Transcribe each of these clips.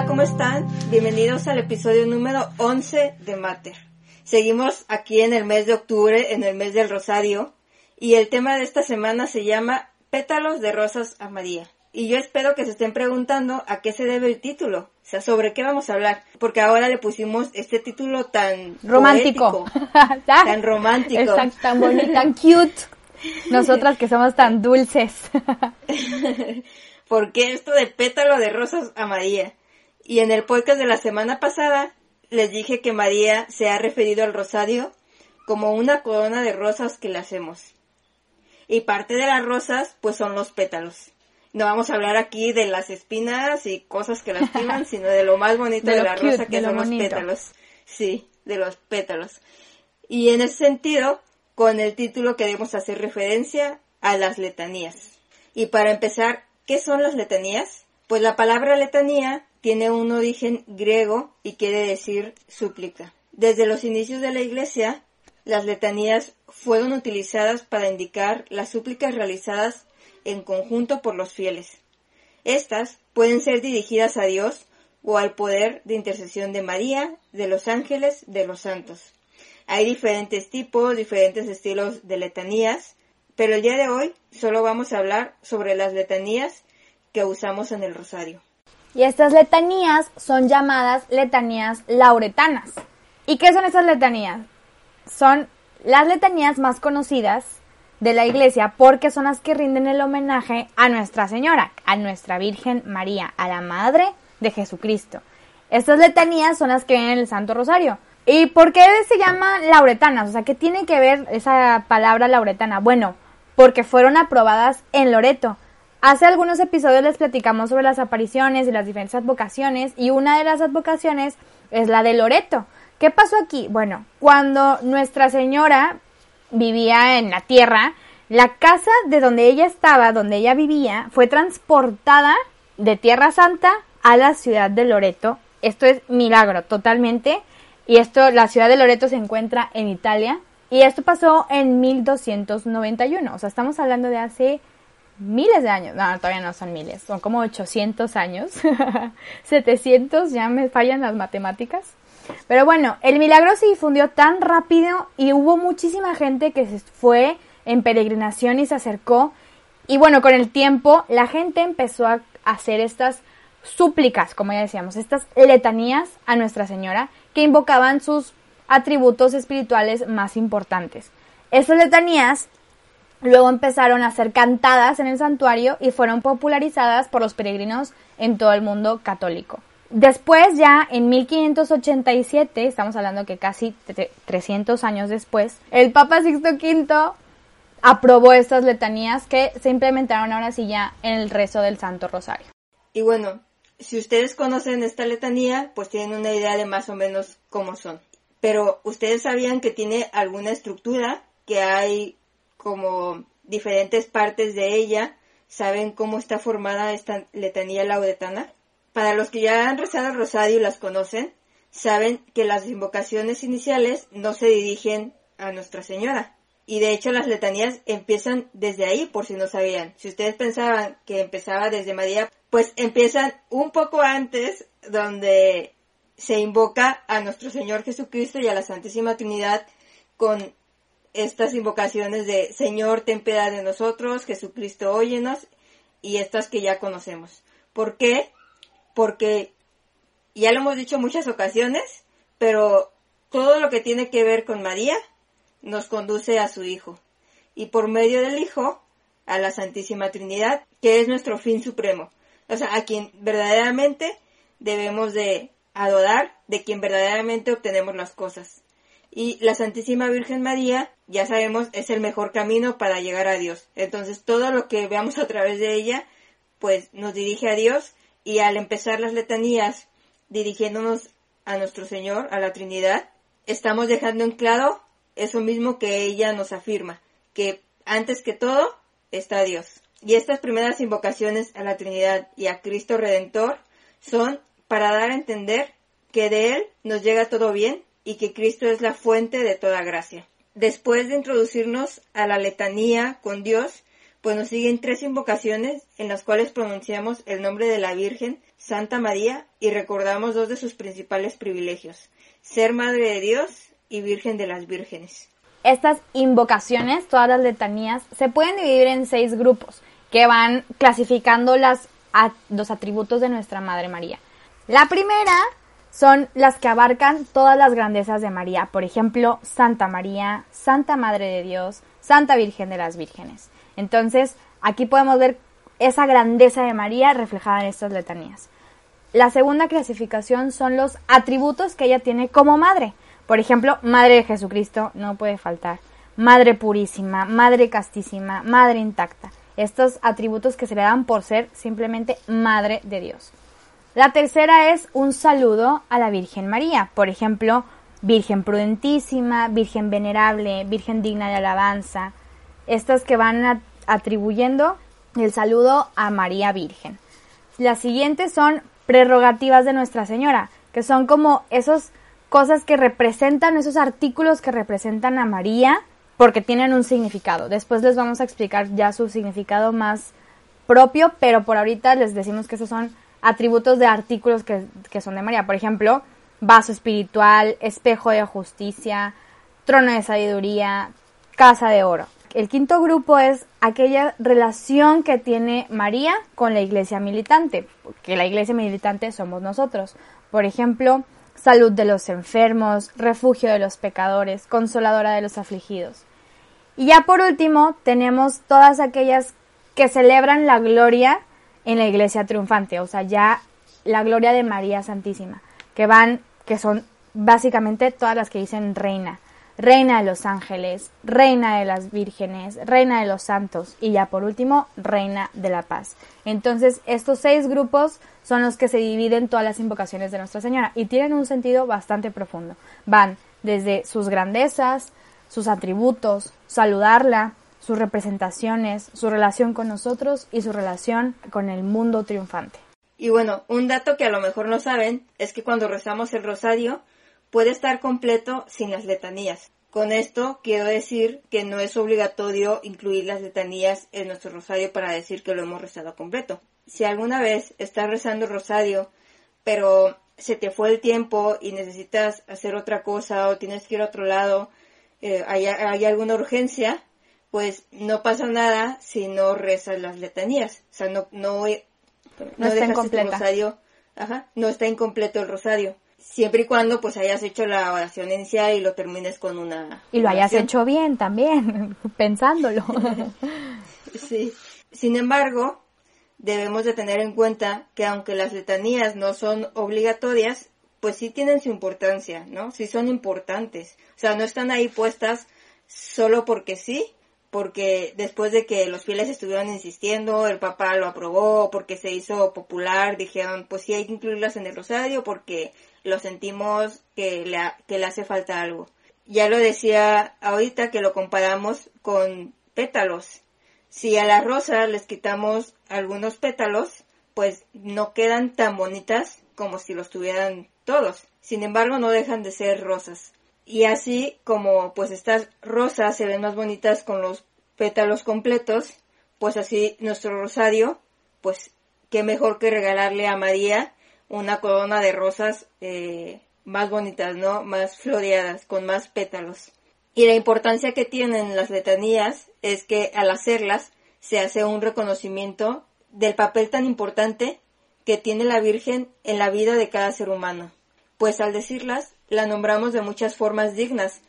Hola, ¿cómo están? Bienvenidos al episodio número 11 de Mater. Seguimos aquí en el mes de octubre, en el mes del Rosario, y el tema de esta semana se llama Pétalos de Rosas a María. Y yo espero que se estén preguntando a qué se debe el título, o sea, sobre qué vamos a hablar, porque ahora le pusimos este título tan romántico, tan romántico, Exacto, tan bonito, tan cute. Nosotras que somos tan dulces. ¿Por qué esto de pétalo de rosas a María? Y en el podcast de la semana pasada les dije que María se ha referido al rosario como una corona de rosas que le hacemos. Y parte de las rosas pues son los pétalos. No vamos a hablar aquí de las espinas y cosas que lastiman, sino de lo más bonito de, la rosa que son los pétalos. Sí, de los pétalos. Y en ese sentido, con el título queremos hacer referencia a las letanías. Y para empezar, ¿qué son las letanías? Pues la palabra letanía tiene un origen griego y quiere decir súplica. Desde los inicios de la Iglesia, las letanías fueron utilizadas para indicar las súplicas realizadas en conjunto por los fieles. Estas pueden ser dirigidas a Dios o al poder de intercesión de María, de los ángeles, de los santos. Hay diferentes tipos, diferentes estilos de letanías, pero el día de hoy solo vamos a hablar sobre las letanías que usamos en el rosario. Y estas letanías son llamadas letanías lauretanas. ¿Y qué son estas letanías? Son las letanías más conocidas de la iglesia porque son las que rinden el homenaje a Nuestra Señora, a Nuestra Virgen María, a la Madre de Jesucristo. Estas letanías son las que ven en el Santo Rosario. ¿Y por qué se llama lauretanas? O sea, ¿qué tiene que ver esa palabra lauretana? Bueno, porque fueron aprobadas en Loreto. Hace algunos episodios les platicamos sobre las apariciones y las diferentes advocaciones y una de las advocaciones es la de Loreto. ¿Qué pasó aquí? Bueno, cuando Nuestra Señora vivía en la tierra, la casa de donde ella estaba, donde ella vivía, fue transportada de Tierra Santa a la ciudad de Loreto. Esto es milagro totalmente. Y esto, la ciudad de Loreto se encuentra en Italia. Y esto pasó en 1291. O sea, estamos hablando de hace miles de años. No, todavía no son miles. Son como 800 años. 700, ya me fallan las matemáticas. Pero bueno, el milagro se difundió tan rápido y hubo muchísima gente que se fue en peregrinación y se acercó. Y bueno, con el tiempo la gente empezó a hacer estas súplicas, como ya decíamos, estas letanías a Nuestra Señora que invocaban sus atributos espirituales más importantes. Estas letanías luego empezaron a ser cantadas en el santuario y fueron popularizadas por los peregrinos en todo el mundo católico. Después ya en 1587, estamos hablando que casi 300 años después, el Papa Sixto V aprobó estas letanías que se implementaron ahora sí ya en el rezo del Santo Rosario. Y bueno, si ustedes conocen esta letanía, pues tienen una idea de más o menos cómo son. Pero ustedes sabían que tiene alguna estructura, que hay como diferentes partes de ella. ¿Saben cómo está formada esta letanía lauretana? Para los que ya han rezado el rosario y las conocen, saben que las invocaciones iniciales no se dirigen a Nuestra Señora. Y de hecho las letanías empiezan desde ahí, por si no sabían. Si ustedes pensaban que empezaba desde María, pues empiezan un poco antes, donde se invoca a nuestro Señor Jesucristo y a la Santísima Trinidad con estas invocaciones de Señor, ten piedad de nosotros, Jesucristo, óyenos, y estas que ya conocemos. ¿Por qué? porque ya lo hemos dicho muchas ocasiones, pero todo lo que tiene que ver con María nos conduce a su Hijo. Y por medio del Hijo, a la Santísima Trinidad, que es nuestro fin supremo. O sea, a quien verdaderamente debemos de adorar, de quien verdaderamente obtenemos las cosas. Y la Santísima Virgen María, ya sabemos, es el mejor camino para llegar a Dios. Entonces, todo lo que veamos a través de ella, pues nos dirige a Dios y al empezar las letanías dirigiéndonos a nuestro Señor, a la Trinidad, estamos dejando en claro eso mismo que ella nos afirma, que antes que todo está Dios. Y estas primeras invocaciones a la Trinidad y a Cristo Redentor son para dar a entender que de Él nos llega todo bien y que Cristo es la fuente de toda gracia. Después de introducirnos a la letanía con Dios, pues nos siguen tres invocaciones en las cuales pronunciamos el nombre de la Virgen Santa María y recordamos dos de sus principales privilegios, ser Madre de Dios y Virgen de las Vírgenes. Estas invocaciones, todas las letanías, se pueden dividir en seis grupos que van clasificando las, los atributos de nuestra Madre María. La primera son las que abarcan todas las grandezas de María, por ejemplo, Santa María, Santa Madre de Dios, Santa Virgen de las Vírgenes. Entonces, aquí podemos ver esa grandeza de María reflejada en estas letanías. La segunda clasificación son los atributos que ella tiene como madre. Por ejemplo, Madre de Jesucristo no puede faltar. Madre purísima, Madre castísima, Madre intacta. Estos atributos que se le dan por ser simplemente Madre de Dios. La tercera es un saludo a la Virgen María. Por ejemplo, Virgen prudentísima, Virgen venerable, Virgen digna de alabanza. Estas que van atribuyendo el saludo a María Virgen. Las siguientes son prerrogativas de Nuestra Señora, que son como esas cosas que representan, esos artículos que representan a María, porque tienen un significado. Después les vamos a explicar ya su significado más propio, pero por ahorita les decimos que esos son atributos de artículos que, que son de María. Por ejemplo, vaso espiritual, espejo de justicia, trono de sabiduría, casa de oro. El quinto grupo es aquella relación que tiene María con la iglesia militante, que la iglesia militante somos nosotros. Por ejemplo, salud de los enfermos, refugio de los pecadores, consoladora de los afligidos. Y ya por último, tenemos todas aquellas que celebran la gloria en la iglesia triunfante, o sea, ya la gloria de María Santísima, que van, que son básicamente todas las que dicen reina reina de los ángeles, reina de las vírgenes, reina de los santos y ya por último, reina de la paz. Entonces, estos seis grupos son los que se dividen todas las invocaciones de Nuestra Señora y tienen un sentido bastante profundo. Van desde sus grandezas, sus atributos, saludarla, sus representaciones, su relación con nosotros y su relación con el mundo triunfante. Y bueno, un dato que a lo mejor no saben es que cuando rezamos el rosario, puede estar completo sin las letanías. Con esto quiero decir que no es obligatorio incluir las letanías en nuestro rosario para decir que lo hemos rezado completo. Si alguna vez estás rezando el rosario, pero se te fue el tiempo y necesitas hacer otra cosa o tienes que ir a otro lado, eh, hay, alguna urgencia, pues no pasa nada si no rezas las letanías. O sea, no, no, no, está incompleto. rosario, ajá, no está incompleto el rosario. Siempre y cuando pues hayas hecho la oración inicial y lo termines con una y lo hayas hecho bien también pensándolo. Sí. Sin embargo debemos de tener en cuenta que aunque las letanías no son obligatorias pues sí tienen su importancia no sí son importantes. O sea no están ahí puestas solo porque sí porque después de que los fieles estuvieron insistiendo, el Papa lo aprobó, porque se hizo popular, dijeron, pues sí hay que incluirlas en el rosario porque lo sentimos que le, que le hace falta algo. Ya lo decía ahorita que lo comparamos con pétalos. Si a las rosas les quitamos algunos pétalos, pues no quedan tan bonitas como si los tuvieran todos. Sin embargo, no dejan de ser rosas. Y así como pues estas rosas se ven más bonitas con los pétalos completos, pues así nuestro rosario, pues qué mejor que regalarle a María una corona de rosas eh, más bonitas, ¿no? Más floreadas, con más pétalos. Y la importancia que tienen las letanías es que al hacerlas se hace un reconocimiento del papel tan importante que tiene la Virgen en la vida de cada ser humano. Pues al decirlas, la nombramos de muchas formas dignas,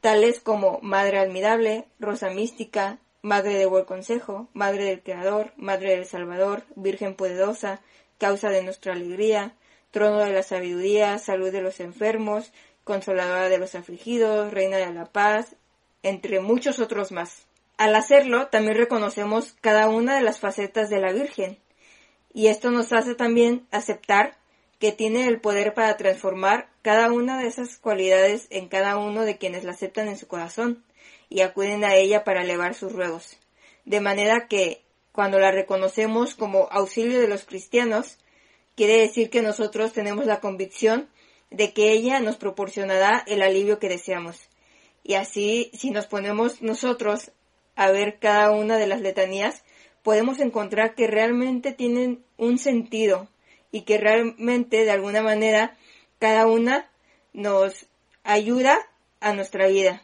tales como Madre Admirable, Rosa Mística, Madre de Buen Consejo, Madre del Creador, Madre del Salvador, Virgen Poderosa, causa de nuestra alegría, trono de la sabiduría, salud de los enfermos, consoladora de los afligidos, reina de la paz, entre muchos otros más. Al hacerlo, también reconocemos cada una de las facetas de la Virgen, y esto nos hace también aceptar que tiene el poder para transformar cada una de esas cualidades en cada uno de quienes la aceptan en su corazón y acuden a ella para elevar sus ruegos. De manera que cuando la reconocemos como auxilio de los cristianos, quiere decir que nosotros tenemos la convicción de que ella nos proporcionará el alivio que deseamos. Y así, si nos ponemos nosotros a ver cada una de las letanías, podemos encontrar que realmente tienen un sentido y que realmente de alguna manera cada una nos ayuda a nuestra vida,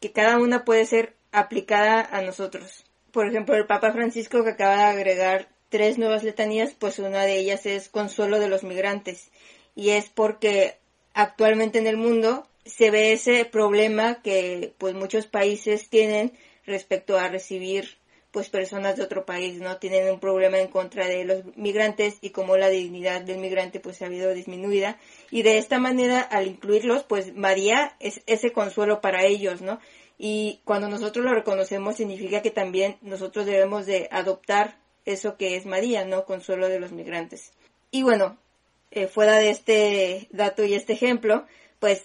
que cada una puede ser aplicada a nosotros. Por ejemplo, el Papa Francisco que acaba de agregar tres nuevas letanías, pues una de ellas es Consuelo de los Migrantes. Y es porque actualmente en el mundo se ve ese problema que pues muchos países tienen respecto a recibir pues personas de otro país, ¿no? Tienen un problema en contra de los migrantes y como la dignidad del migrante pues ha habido disminuida y de esta manera al incluirlos pues María es ese consuelo para ellos, ¿no? Y cuando nosotros lo reconocemos significa que también nosotros debemos de adoptar eso que es María, ¿no? Consuelo de los migrantes. Y bueno, eh, fuera de este dato y este ejemplo, pues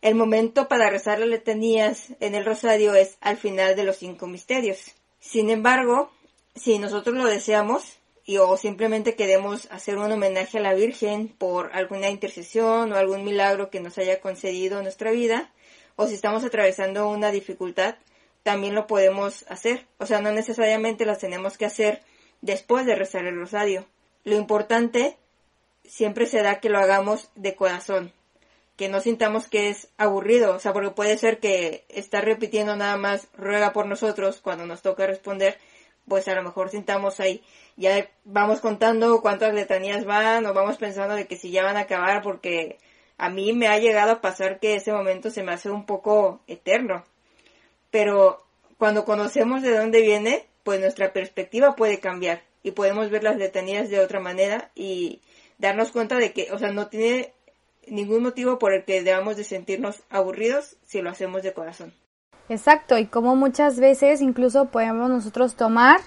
el momento para rezar las letanías en el rosario es al final de los cinco misterios. Sin embargo, si nosotros lo deseamos y o simplemente queremos hacer un homenaje a la Virgen por alguna intercesión o algún milagro que nos haya concedido nuestra vida, o si estamos atravesando una dificultad, también lo podemos hacer. O sea, no necesariamente las tenemos que hacer después de rezar el rosario. Lo importante siempre será que lo hagamos de corazón, que no sintamos que es aburrido, o sea, porque puede ser que estar repitiendo nada más ruega por nosotros cuando nos toca responder, pues a lo mejor sintamos ahí, ya vamos contando cuántas letanías van o vamos pensando de que si ya van a acabar porque a mí me ha llegado a pasar que ese momento se me hace un poco eterno. Pero cuando conocemos de dónde viene, pues nuestra perspectiva puede cambiar y podemos ver las letanías de otra manera y darnos cuenta de que, o sea, no tiene ningún motivo por el que debamos de sentirnos aburridos si lo hacemos de corazón. Exacto, y como muchas veces incluso podemos nosotros tomar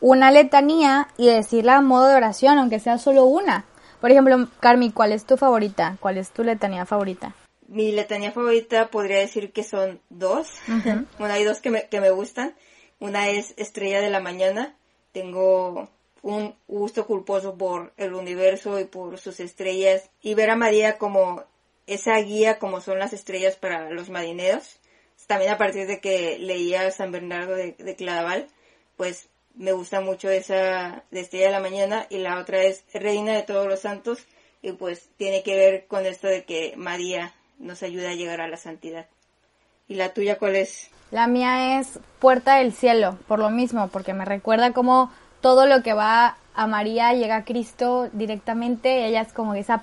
una letanía y decirla a modo de oración, aunque sea solo una. Por ejemplo, Carmi, ¿cuál es tu favorita? ¿Cuál es tu letanía favorita? Mi letanía favorita podría decir que son dos. bueno, hay dos que me, que me gustan. Una es Estrella de la Mañana. Tengo un gusto culposo por el universo y por sus estrellas y ver a María como esa guía como son las estrellas para los marineros. También a partir de que leía San Bernardo de, de Claraval, pues me gusta mucho esa de Estrella de la Mañana y la otra es Reina de todos los santos y pues tiene que ver con esto de que María nos ayuda a llegar a la santidad. ¿Y la tuya cuál es? La mía es Puerta del Cielo, por lo mismo, porque me recuerda como todo lo que va a María llega a Cristo directamente, ella es como esa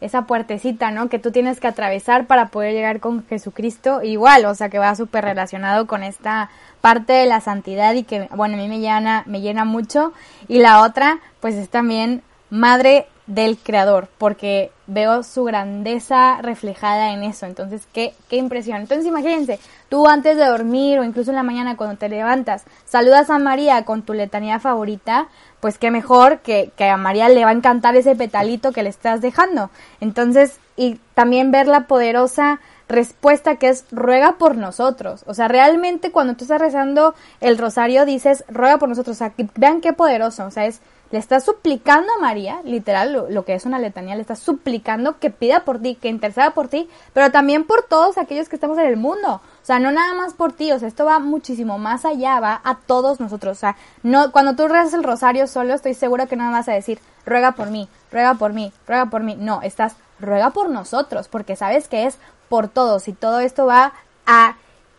esa puertecita, ¿no? Que tú tienes que atravesar para poder llegar con Jesucristo igual, o sea, que va súper relacionado con esta parte de la santidad y que, bueno, a mí me llena, me llena mucho. Y la otra, pues es también madre del creador, porque veo su grandeza reflejada en eso. Entonces, qué, qué impresión. Entonces, imagínense, tú antes de dormir o incluso en la mañana cuando te levantas, saludas a María con tu letanía favorita, pues qué mejor que, que a María le va a encantar ese petalito que le estás dejando. Entonces, y también ver la poderosa respuesta que es ruega por nosotros. O sea, realmente cuando tú estás rezando el rosario dices ruega por nosotros. O sea, vean qué poderoso. O sea, es le estás suplicando a María, literal, lo, que es una letanía, le estás suplicando que pida por ti, que interceda por ti, pero también por todos aquellos que estamos en el mundo. O sea, no nada más por ti, o sea, esto va muchísimo más allá, va a todos nosotros. O sea, no, cuando tú rezas el rosario solo, estoy segura que no vas a decir, ruega por mí, ruega por mí, ruega por mí. No, estás, ruega por nosotros, porque sabes que es por todos y todo esto va a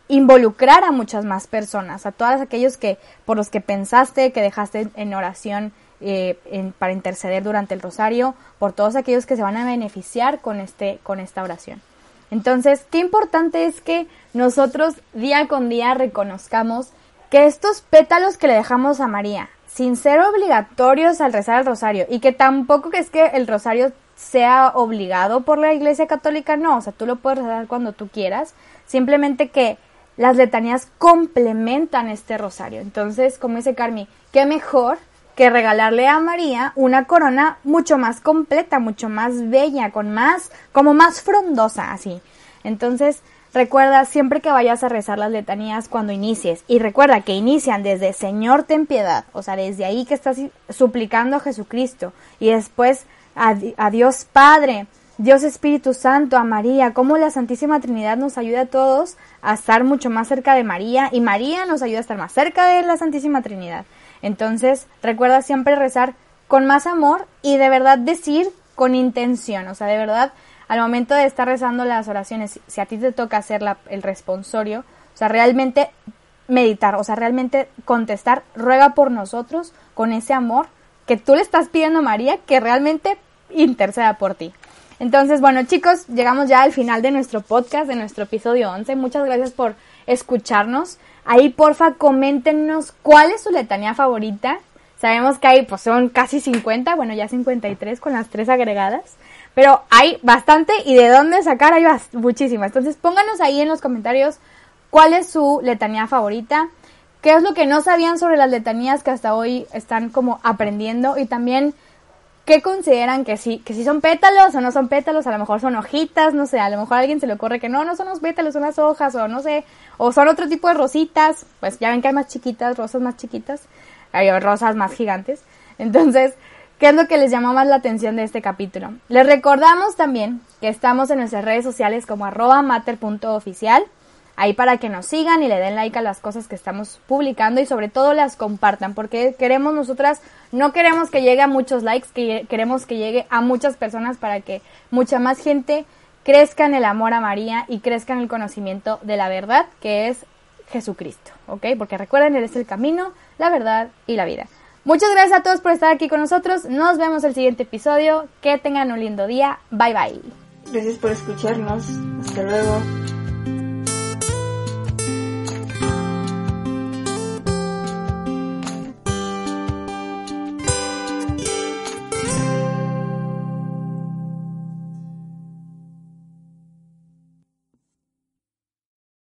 involucrar a muchas más personas, a todos aquellos que por los que pensaste, que dejaste en oración eh, para interceder durante el rosario, por todos aquellos que se van a beneficiar con, este, con esta oración. Entonces, qué importante es que nosotros día con día reconozcamos que estos pétalos que le dejamos a María, sin ser obligatorios al rezar el rosario, y que tampoco es que el rosario sea obligado por la Iglesia Católica, no, o sea, tú lo puedes rezar cuando tú quieras, simplemente que las letanías complementan este rosario. Entonces, como dice Carmi, qué mejor que regalarle a María una corona mucho más completa, mucho más bella, con más, como más frondosa, así. Entonces, recuerda siempre que vayas a rezar las letanías cuando inicies, y recuerda que inician desde Señor ten piedad, o sea, desde ahí que estás suplicando a Jesucristo, y después a, a Dios Padre, Dios Espíritu Santo, a María, cómo la Santísima Trinidad nos ayuda a todos a estar mucho más cerca de María. Y María nos ayuda a estar más cerca de la Santísima Trinidad. Entonces, recuerda siempre rezar con más amor y de verdad decir con intención, o sea, de verdad, al momento de estar rezando las oraciones, si a ti te toca hacer la, el responsorio, o sea, realmente meditar, o sea, realmente contestar, ruega por nosotros con ese amor que tú le estás pidiendo a María que realmente interceda por ti. Entonces, bueno, chicos, llegamos ya al final de nuestro podcast, de nuestro episodio 11. Muchas gracias por escucharnos. Ahí, porfa, coméntenos cuál es su letanía favorita. Sabemos que hay, pues son casi 50, bueno, ya 53 con las tres agregadas. Pero hay bastante y de dónde sacar hay muchísimas. Entonces, pónganos ahí en los comentarios cuál es su letanía favorita, qué es lo que no sabían sobre las letanías que hasta hoy están como aprendiendo y también ¿Qué consideran que sí, que sí son pétalos o no son pétalos? A lo mejor son hojitas, no sé, a lo mejor a alguien se le ocurre que no, no son los pétalos, son las hojas o no sé, o son otro tipo de rositas, pues ya ven que hay más chiquitas, rosas más chiquitas, hay rosas más gigantes. Entonces, ¿qué es lo que les llamó más la atención de este capítulo? Les recordamos también que estamos en nuestras redes sociales como arroba mater.oficial ahí para que nos sigan y le den like a las cosas que estamos publicando y sobre todo las compartan, porque queremos nosotras, no queremos que llegue a muchos likes, que queremos que llegue a muchas personas para que mucha más gente crezca en el amor a María y crezca en el conocimiento de la verdad que es Jesucristo, ¿ok? Porque recuerden, Él es el camino, la verdad y la vida. Muchas gracias a todos por estar aquí con nosotros. Nos vemos el siguiente episodio. Que tengan un lindo día. Bye bye. Gracias por escucharnos. Hasta luego.